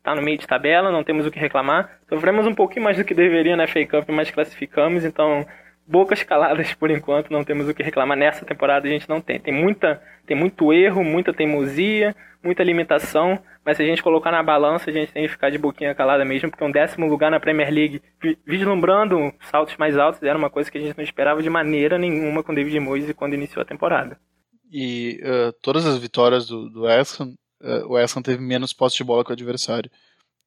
Tá no meio de tabela, não temos o que reclamar. Sofremos um pouquinho mais do que deveria na FA Cup, mas classificamos, então bocas caladas por enquanto, não temos o que reclamar. Nessa temporada a gente não tem. Tem, muita, tem muito erro, muita teimosia, muita limitação, mas se a gente colocar na balança, a gente tem que ficar de boquinha calada mesmo, porque um décimo lugar na Premier League, vislumbrando saltos mais altos, era uma coisa que a gente não esperava de maneira nenhuma com David Moyes quando iniciou a temporada.
E uh, todas as vitórias do, do West Ham, uh, o West Ham teve menos posse de bola que o adversário.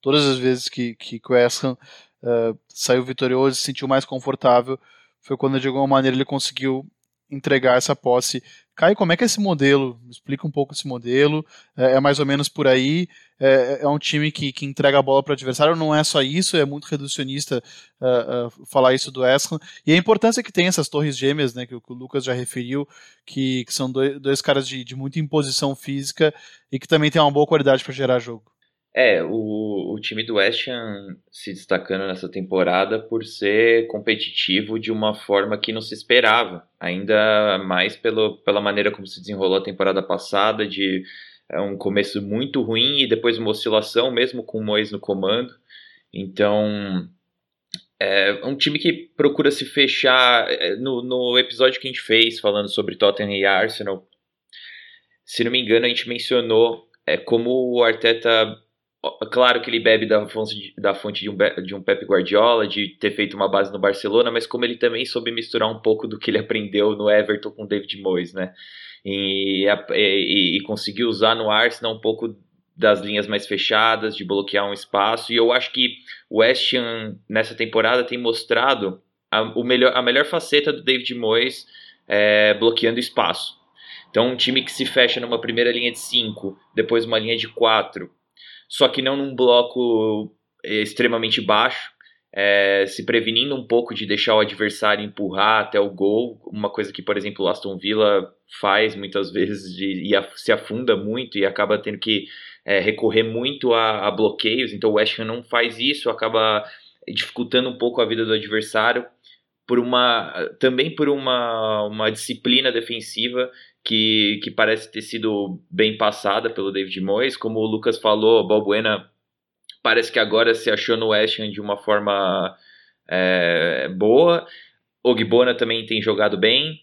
Todas as vezes que, que, que o West Ham uh, saiu vitorioso e se sentiu mais confortável, foi quando de alguma maneira ele conseguiu entregar essa posse. Caio, como é que é esse modelo? Explica um pouco esse modelo. É, é mais ou menos por aí. É, é um time que, que entrega a bola para o adversário. Não é só isso. É muito reducionista uh, uh, falar isso do Escan. E a importância que tem essas torres gêmeas, né, que, o, que o Lucas já referiu, que, que são dois, dois caras de, de muita imposição física e que também tem uma boa qualidade para gerar jogo.
É, o, o time do West Ham se destacando nessa temporada por ser competitivo de uma forma que não se esperava, ainda mais pelo, pela maneira como se desenrolou a temporada passada, de é, um começo muito ruim e depois uma oscilação, mesmo com o Mois no comando. Então, é um time que procura se fechar. É, no, no episódio que a gente fez falando sobre Tottenham e Arsenal, se não me engano, a gente mencionou é, como o Arteta Claro que ele bebe da fonte, da fonte de, um, de um Pep Guardiola, de ter feito uma base no Barcelona, mas como ele também soube misturar um pouco do que ele [laughs] aprendeu no Everton com David Moyes, né? E, e, e conseguiu usar no Arsenal um pouco das linhas mais fechadas, de bloquear um espaço. E eu acho que o West Ham nessa temporada tem mostrado a, o melhor, a melhor faceta do David Moyes é, bloqueando espaço. Então, um time que se fecha numa primeira linha de 5, depois uma linha de 4, só que não num bloco é, extremamente baixo, é, se prevenindo um pouco de deixar o adversário empurrar até o gol, uma coisa que, por exemplo, o Aston Villa faz muitas [laughs] vezes de, e a, se afunda muito e acaba tendo que é, recorrer muito a, a, bloqueios, então o West Ham não faz isso, acaba dificultando um pouco a vida do adversário por uma também por uma, uma disciplina defensiva que, que parece ter sido bem passada pelo David Moyes, como o Lucas falou, Balbuena parece que agora se achou no West Ham de uma forma é, boa. Ogbona também tem jogado bem.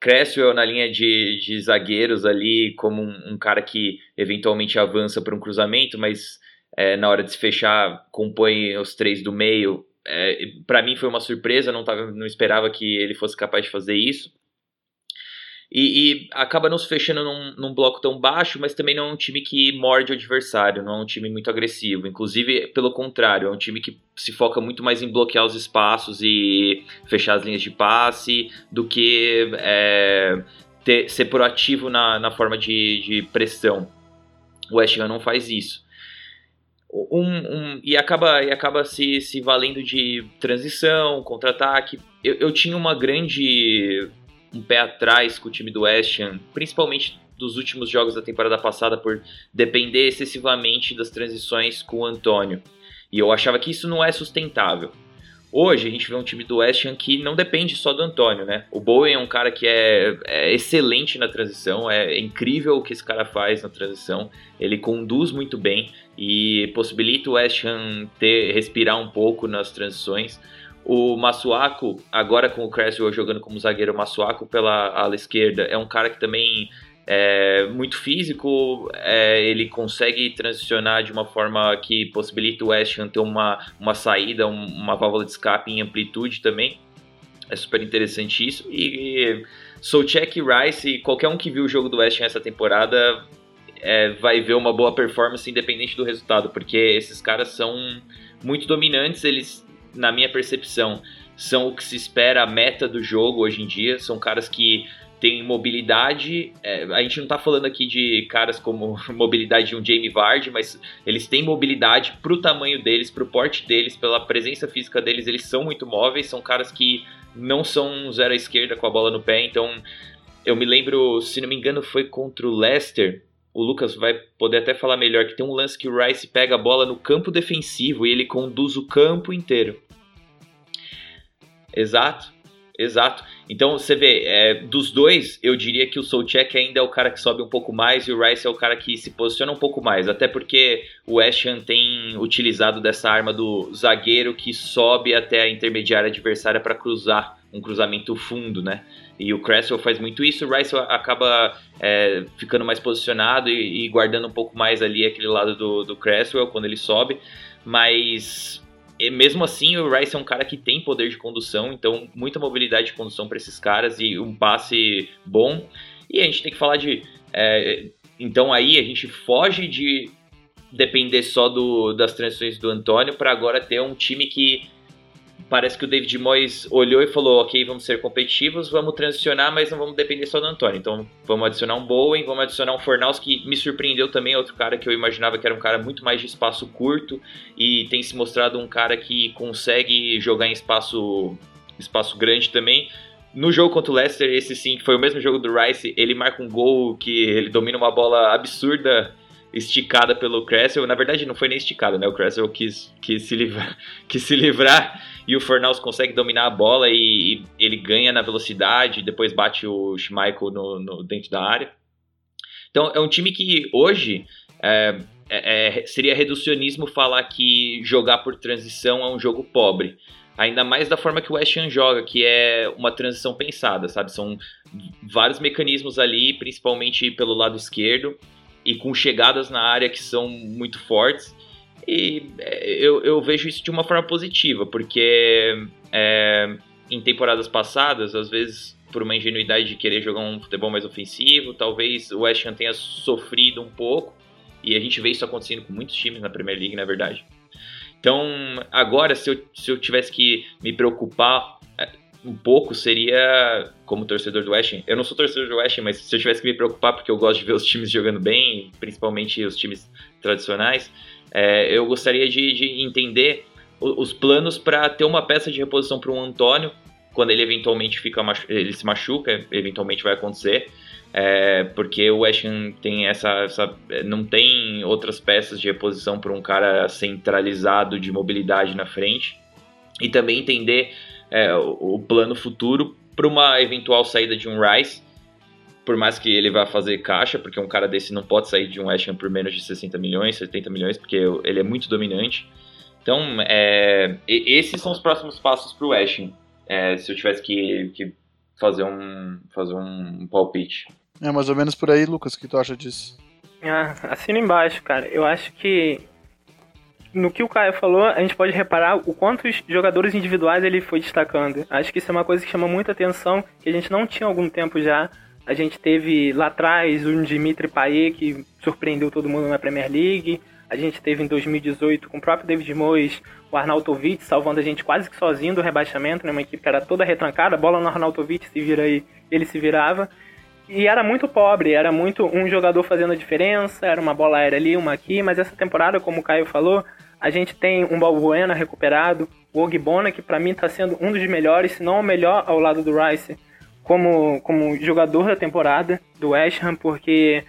Cresswell na linha de, de zagueiros ali, como um, um, cara que eventualmente avança para um cruzamento, mas é, na hora de se fechar compõe os três do meio. É, para mim foi uma surpresa, não, tava, não esperava que ele fosse capaz de fazer isso. E, e, acaba não se fechando num, num, bloco tão baixo, mas também não é um time que morde o adversário, não é um time muito agressivo. Inclusive, pelo contrário, é um time que se foca muito mais em bloquear os espaços e fechar as linhas de passe do que é, ter, ser proativo na, na forma de, de pressão. O West Ham não faz isso. Um, um, e acaba, e acaba se, se valendo de transição, contra-ataque. Eu, eu tinha uma grande um pé atrás com o time do West Ham, principalmente dos últimos jogos da temporada passada, por depender excessivamente das transições com o Antônio. E eu achava que isso não é sustentável. Hoje a gente vê um time do West Ham que não depende só do Antônio, né? O Bowen é um cara que é, é, excelente na transição, é incrível o que esse cara faz na transição. Ele conduz muito bem e possibilita o West Ham ter, respirar um pouco nas transições. O Masuaku, agora com o Cresswell jogando como zagueiro, o Masuaku pela ala esquerda, é um cara que também é muito físico, é, ele consegue transicionar de uma forma que possibilita o West Ham ter uma, uma saída, uma válvula de escape em amplitude também. É super interessante isso. E, e Soucek Rice, qualquer um que viu o jogo do West Ham essa temporada é, vai ver uma boa performance independente do resultado, porque esses caras são muito dominantes, eles na minha percepção, são o que se espera a meta do jogo hoje em dia. São caras que têm mobilidade. É, a gente não está falando aqui de caras como [laughs] mobilidade de um Jamie Vardy, mas eles têm mobilidade para o tamanho deles, para o porte deles, pela presença física deles. Eles são muito móveis. São caras que não são zero à esquerda com a bola no pé. Então, eu me lembro, se não me engano, foi contra o Leicester o Lucas vai poder até falar melhor, que tem um lance que o Rice pega a bola no campo defensivo e ele conduz o campo inteiro. Exato, exato. Então você vê, é, dos dois, eu diria que o Soucek ainda é o cara que sobe um pouco mais e o Rice é o cara que se posiciona um pouco mais. Até porque o Ham tem utilizado dessa arma do zagueiro que sobe até a intermediária adversária para cruzar um cruzamento fundo, né? E o Cresswell faz muito isso, o Rice acaba é, ficando mais posicionado e, e, guardando um pouco mais ali aquele lado do, do Cresswell quando ele sobe, mas mesmo assim o Rice é um cara que tem poder de condução, então muita mobilidade de condução para esses caras e um passe bom. E a gente tem que falar de. É, então aí a gente foge de depender só do, das transições do Antônio para agora ter um time que parece que o David Moyes olhou e falou: ok, vamos ser competitivos, vamos transicionar, mas não vamos depender só do Antônio. Então vamos adicionar um Bowen, vamos adicionar um Fornaus que me surpreendeu também, outro cara que eu imaginava que era um cara muito mais de espaço curto e tem se mostrado um cara que consegue jogar em espaço, espaço grande também. No jogo contra o Leicester, esse sim, que foi o mesmo jogo do Rice, ele marca um gol que ele domina uma bola absurda esticada pelo Cresswell. Na verdade, não foi nem esticada, né? O Cresswell quis, quis, se, livrar, [laughs] quis se livrar e o Fornaus consegue dominar a bola e, e ele ganha na velocidade, depois bate o Schmeichel no, no, dentro da área. Então, é um time que hoje é, é, é, seria reducionismo falar que jogar por transição é um jogo pobre. Ainda mais da forma que o West Ham joga, que é uma transição pensada, sabe? São vários mecanismos ali, principalmente pelo lado esquerdo e com chegadas na área que são muito fortes. E é, eu, eu vejo isso de uma forma positiva, porque é, em temporadas passadas, às vezes por uma ingenuidade de querer jogar um futebol mais ofensivo, talvez o West Ham tenha sofrido um pouco, e a gente vê isso acontecendo com muitos times na Premier League, na verdade. Então, agora, se eu, se eu tivesse que me preocupar é, um pouco, seria como torcedor do West Ham, eu não sou torcedor do West Ham, mas se eu tivesse que me preocupar, porque eu gosto de ver os times jogando bem, principalmente os times tradicionais, é, eu gostaria de, de entender os planos para ter uma peça de reposição para o Antônio quando ele eventualmente fica ele se machuca, eventualmente vai acontecer, é, porque o West Ham tem essa, essa, não tem outras peças de reposição para um cara centralizado de mobilidade na frente. E também entender é, o, plano futuro para uma eventual saída de um Rice, por mais que ele vá fazer caixa, porque um cara desse não pode sair de um West Ham por menos de 60 milhões, 70 milhões, porque ele é muito dominante. Então, é, esses são os próximos passos para o West Ham é, se eu tivesse que, que fazer, um, fazer um palpite.
É mais ou menos por aí, Lucas, o que tu acha disso?
Ah, assina embaixo, cara. Eu acho que no que o Caio falou, a gente pode reparar o quantos jogadores individuais ele foi destacando. Acho que isso é uma coisa que chama muita atenção, que a gente não tinha há algum tempo já. A gente teve lá atrás o Dimitri Payet, que surpreendeu todo mundo na Premier League. A gente teve em 2018 com o próprio David Moyes, o Arnautovic salvando a gente quase que sozinho do rebaixamento, né? Uma equipe que era toda retrancada, bola no Arnautovic se vira aí, ele se virava. E era muito pobre, era muito um jogador fazendo a diferença, era uma bola aérea ali, uma aqui, mas essa temporada, como o Caio falou, a gente tem um Balbuena recuperado, o Ogbona, que para mim está sendo um dos melhores, se não o melhor ao lado do Rice, como, como jogador da temporada do West Ham, porque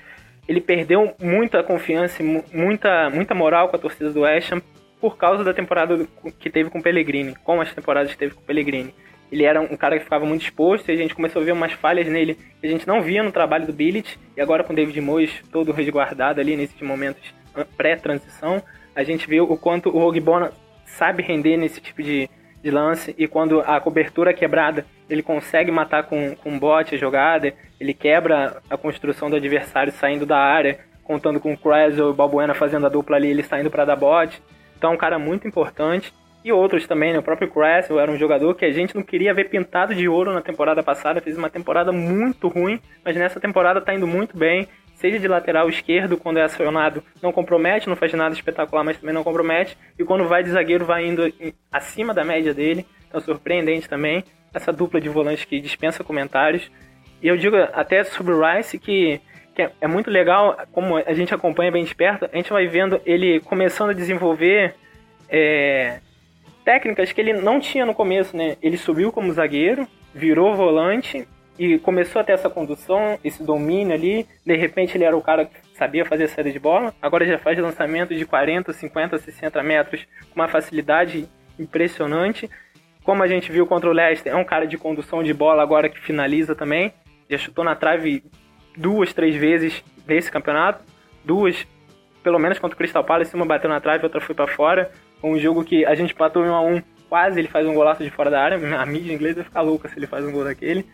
ele perdeu muita confiança e muita, muita moral com a torcida do West Ham por causa da temporada que teve com o Pellegrini, como as temporadas que teve com o Pellegrini. Ele era um cara que ficava muito exposto e a gente começou a ver umas falhas nele que a gente não via no trabalho do Billet. E agora com o David Moyes todo resguardado ali nesses momentos pré-transição, a gente viu o quanto o Ogbonna sabe render nesse tipo de, de lance e quando a cobertura é quebrada, ele consegue matar com, com um bote a jogada, ele quebra a construção do adversário saindo da área, contando com o Kressel e o Balbuena fazendo a dupla ali, ele saindo para dar bote. Então é um cara muito importante. E outros também, né? O próprio Kressel era um jogador que a gente não queria ver pintado de ouro na temporada passada, fez uma temporada muito ruim, mas nessa temporada tá indo muito bem. Seja de lateral esquerdo, quando é acionado, não compromete, não faz nada espetacular, mas também não compromete. E quando vai de zagueiro, vai indo acima da média dele. Então surpreendente também. Essa dupla de volantes que dispensa comentários. E eu digo até sobre o Rice que, que é, é muito legal, como a gente acompanha bem de perto, a gente vai vendo ele começando a desenvolver é, técnicas que ele não tinha no começo, né? Ele subiu como zagueiro, virou volante e começou a ter essa condução, esse domínio ali. De repente ele era o cara que sabia fazer saída de bola. Agora já faz lançamento de 40, 50, 60 metros com uma facilidade impressionante. Como a gente viu contra o Leicester, é um cara de condução de bola agora que finaliza também já chutou na trave duas, três vezes nesse campeonato. Duas, pelo menos contra o Crystal Palace, uma bateu na trave, outra foi para fora. Um jogo que a gente patou em 1 a 1 quase ele faz um golaço de fora da área. [laughs] A mídia inglesa vai ficar louca se ele faz um gol daquele.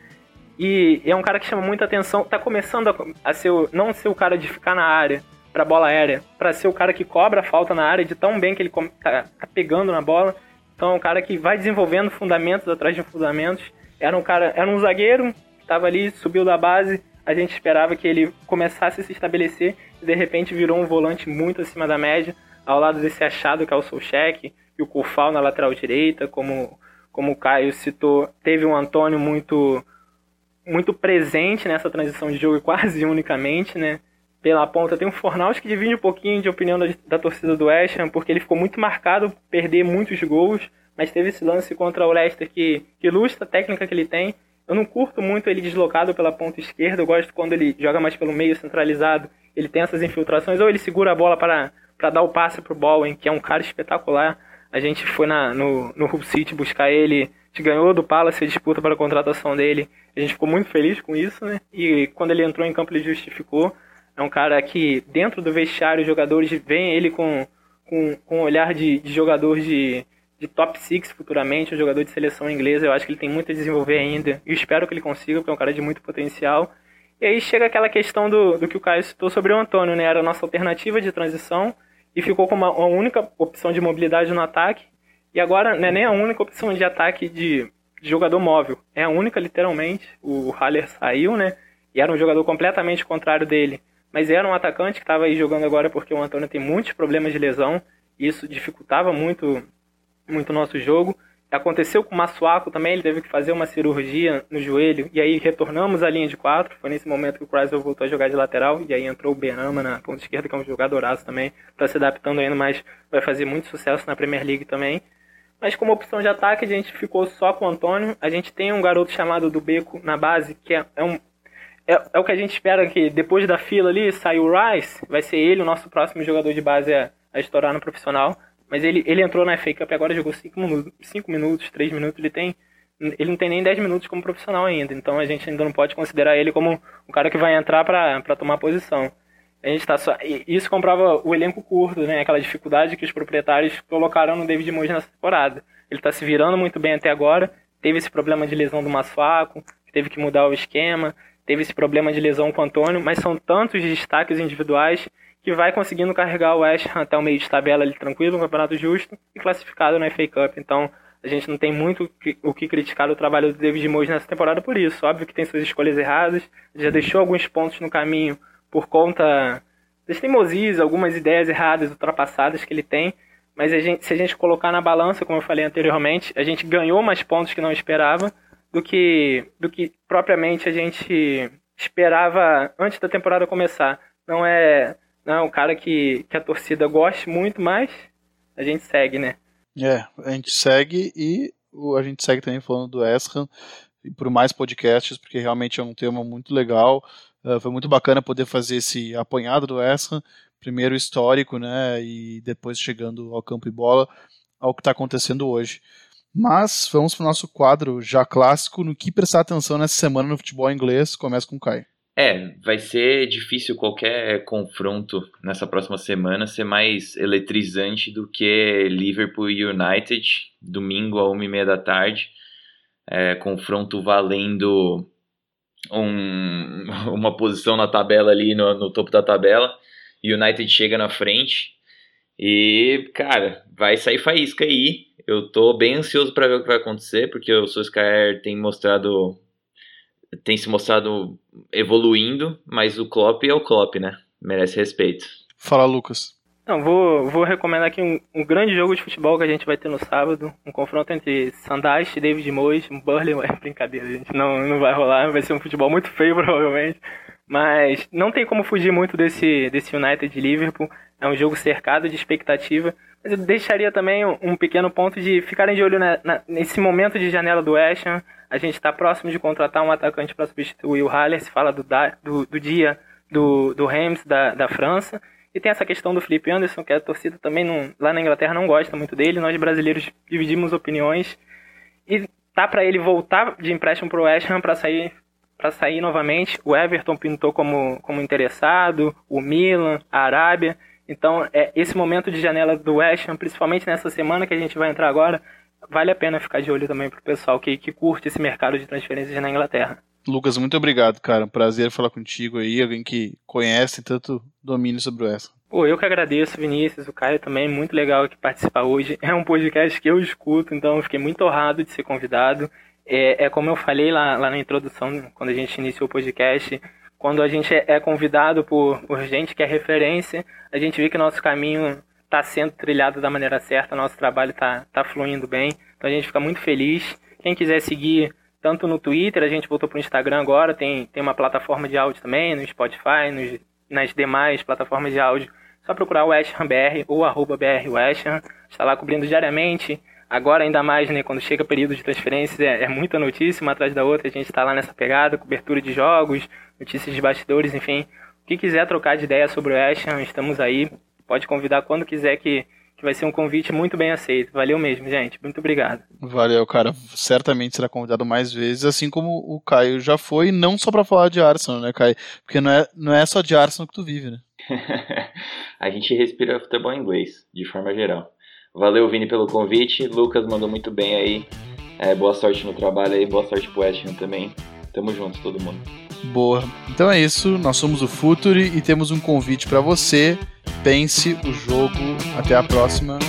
E é um cara que chama muita atenção. Tá começando a, a ser não ser o cara de ficar na área para bola aérea, para ser o cara que cobra a falta na área de tão bem que ele tá, tá pegando na bola. Então é um cara que vai desenvolvendo fundamentos atrás de fundamentos. Era um cara, era um zagueiro estava ali, subiu da base, a gente esperava que ele começasse a se estabelecer e de repente virou um volante muito acima da média, ao lado desse achado que é o Solcheck e o Kufal na lateral direita, como, como o Caio citou, teve um Antônio muito muito presente nessa transição de jogo [laughs] quase unicamente, né? Pela ponta tem um Fornaus que divide um pouquinho de opinião da, da torcida do West Ham, porque ele ficou muito marcado perder muitos gols, mas teve esse lance contra o Leicester que, que ilustra a técnica que ele tem, eu não curto muito ele deslocado pela ponta esquerda, eu gosto quando ele joga mais pelo meio centralizado, ele tem essas infiltrações, ou ele segura a bola para, para dar o passe pro Bowen, que é um cara espetacular. A gente foi na, no, no Hull City buscar ele, a gente ganhou do Palace a disputa para a contratação dele, a gente ficou muito feliz com isso, né? E quando ele entrou em campo ele justificou. É um cara que dentro do vestiário os jogadores veem ele com, com, com um olhar de, de jogador de de top 6 futuramente, um jogador de seleção inglesa. Eu acho que ele tem muito a desenvolver ainda. E espero que ele consiga, porque é um cara de muito potencial. E aí chega aquela questão do, do que o Caio citou sobre o Antônio, né? Era a nossa alternativa de transição e ficou com uma, única opção de mobilidade no ataque. E agora não é nem a única opção de ataque de, de jogador móvel. É a única, literalmente. O Haller saiu, né? E era um jogador completamente contrário dele. Mas era um atacante que estava aí jogando agora porque o Antônio tem muitos problemas de lesão. E isso dificultava muito muito nosso jogo. Aconteceu com o Massuaco também, ele teve que fazer uma cirurgia no joelho, e aí retornamos à linha de quatro. Foi nesse momento que o Chrysler voltou a jogar de lateral, e aí entrou o Benama na ponta esquerda, que é um jogadoraço também, para se adaptando ainda mais, vai fazer muito sucesso na Premier League também. Mas como opção de ataque, a gente ficou só com o Antônio. A gente tem um garoto chamado do Beco na base, que é, é um. É, é, o que a gente espera que depois da fila ali saia o Rice, vai ser ele o nosso próximo jogador de base a, a estourar no profissional. Mas ele, ele entrou na FA Cup agora, jogou 5 minutos, cinco minutos 3 minutos, ele tem. Ele não tem nem 10 minutos como profissional ainda, então a gente ainda não pode considerar ele como um cara que vai entrar para tomar posição. A gente tá só. Isso comprova o elenco curto, né? Aquela dificuldade que os proprietários colocaram no David Moyes nessa temporada. Ele está se virando muito bem até agora. Teve esse problema de lesão do Masfaco, teve que mudar o esquema, teve esse problema de lesão com o Antônio, mas são tantos destaques individuais que vai conseguindo carregar o West Ham até o meio de tabela ali tranquilo, um campeonato justo e classificado na FA Cup. Então, a gente não tem muito o que criticar o trabalho do David Moyes nessa temporada por isso. Óbvio que tem suas escolhas erradas, já deixou alguns pontos no caminho por conta das teimosias, algumas ideias erradas, ultrapassadas que ele tem. Mas a gente, se a gente colocar na balança, como eu falei anteriormente, a gente ganhou mais pontos que não esperava do que, do que propriamente a gente esperava antes da temporada começar. Não é não é um cara que, que a torcida goste muito, mas a gente segue, né?
É, a gente segue e a gente segue também falando do Esran por mais podcasts, porque realmente é um tema muito legal. Uh, foi muito bacana poder fazer esse apanhado do Esran, primeiro histórico, né, e depois chegando ao campo e bola, ao que está acontecendo hoje. Mas vamos para o nosso quadro já clássico, no que prestar atenção nessa semana no futebol inglês. Começa com o Caio.
É, vai ser difícil qualquer confronto nessa próxima semana ser mais eletrizante do que Liverpool United, domingo a uma e meia da tarde. É, confronto valendo um, [laughs] uma posição na tabela ali, no, no topo da tabela. United chega na frente e, cara, vai sair faísca aí. Eu tô bem ansioso para ver o que vai acontecer, porque o Solskjaer tem mostrado tem se mostrado evoluindo, mas o Klopp é o Klopp, né? Merece respeito.
Fala, Lucas.
Não, vou, vou recomendar aqui um, um, grande jogo de futebol que a gente vai ter no sábado. Um confronto entre Sandash e David Moyes. Um Burley [laughs] é brincadeira, gente. Não, não vai rolar. Vai ser um futebol muito feio, [laughs] provavelmente. Mas não tem como fugir muito desse, desse United de Liverpool. É um jogo cercado de expectativa. Mas eu deixaria também um, pequeno ponto de ficarem de olho na, na, nesse momento de janela do West Ham a gente está próximo de contratar um atacante para substituir o Haller, se fala do, do, do dia do, do Reims da, da França. E tem essa questão do Felipe Anderson, que a torcida também não, lá na Inglaterra não gosta muito dele. Nós brasileiros dividimos opiniões. E tá para ele voltar de empréstimo para o West Ham para sair para sair novamente. O Everton pintou como, como interessado, o Milan, a Arábia. Então, é esse momento de janela do West Ham, principalmente nessa semana que a gente vai entrar agora, vale a pena ficar de olho também pro pessoal que, que curte esse mercado de transferências na Inglaterra.
Lucas, muito obrigado, cara. Um prazer falar contigo aí, alguém que conhece tanto domínio sobre o essa.
Pô, eu que agradeço, Vinícius, o Caio também, muito legal aqui participar hoje. É um podcast que eu escuto, então eu fiquei muito honrado de ser convidado. É, é como eu falei lá, lá na introdução, quando a gente iniciou o podcast, quando a gente é, convidado por, por gente que é referência, a gente vê que nosso caminho está sendo trilhado da maneira certa, nosso trabalho está tá fluindo bem. Então a gente fica muito feliz. Quem quiser seguir tanto no Twitter, a gente voltou para o Instagram agora, tem, tem uma plataforma de áudio também, no Spotify, nos, nas demais plataformas de áudio. Só procurar o West Ham BR ou arroba BR. Está lá cobrindo diariamente. Agora ainda mais, né, quando chega período de transferências, é, é muita notícia, uma atrás da outra. A gente está lá nessa pegada, cobertura de jogos, notícias de bastidores, enfim. O que quiser trocar de ideia sobre o West Ham, estamos aí. Pode convidar quando quiser que, que vai ser um convite muito bem aceito. Valeu mesmo, gente. Muito obrigado.
Valeu, cara. Certamente será convidado mais vezes, assim como o Caio já foi, não só para falar de Arsenal, né, Caio? Porque não é, não é só de Arsenal que tu vive, né? [laughs]
a gente respira futebol inglês, de forma geral. Valeu, Vini, pelo convite. Lucas mandou muito bem aí. É, boa sorte no trabalho aí, boa sorte pro West Ham também. Tamo junto, todo mundo.
Boa. Então é isso, nós somos o Futuri e temos um convite para você. Pense o jogo. Até a próxima.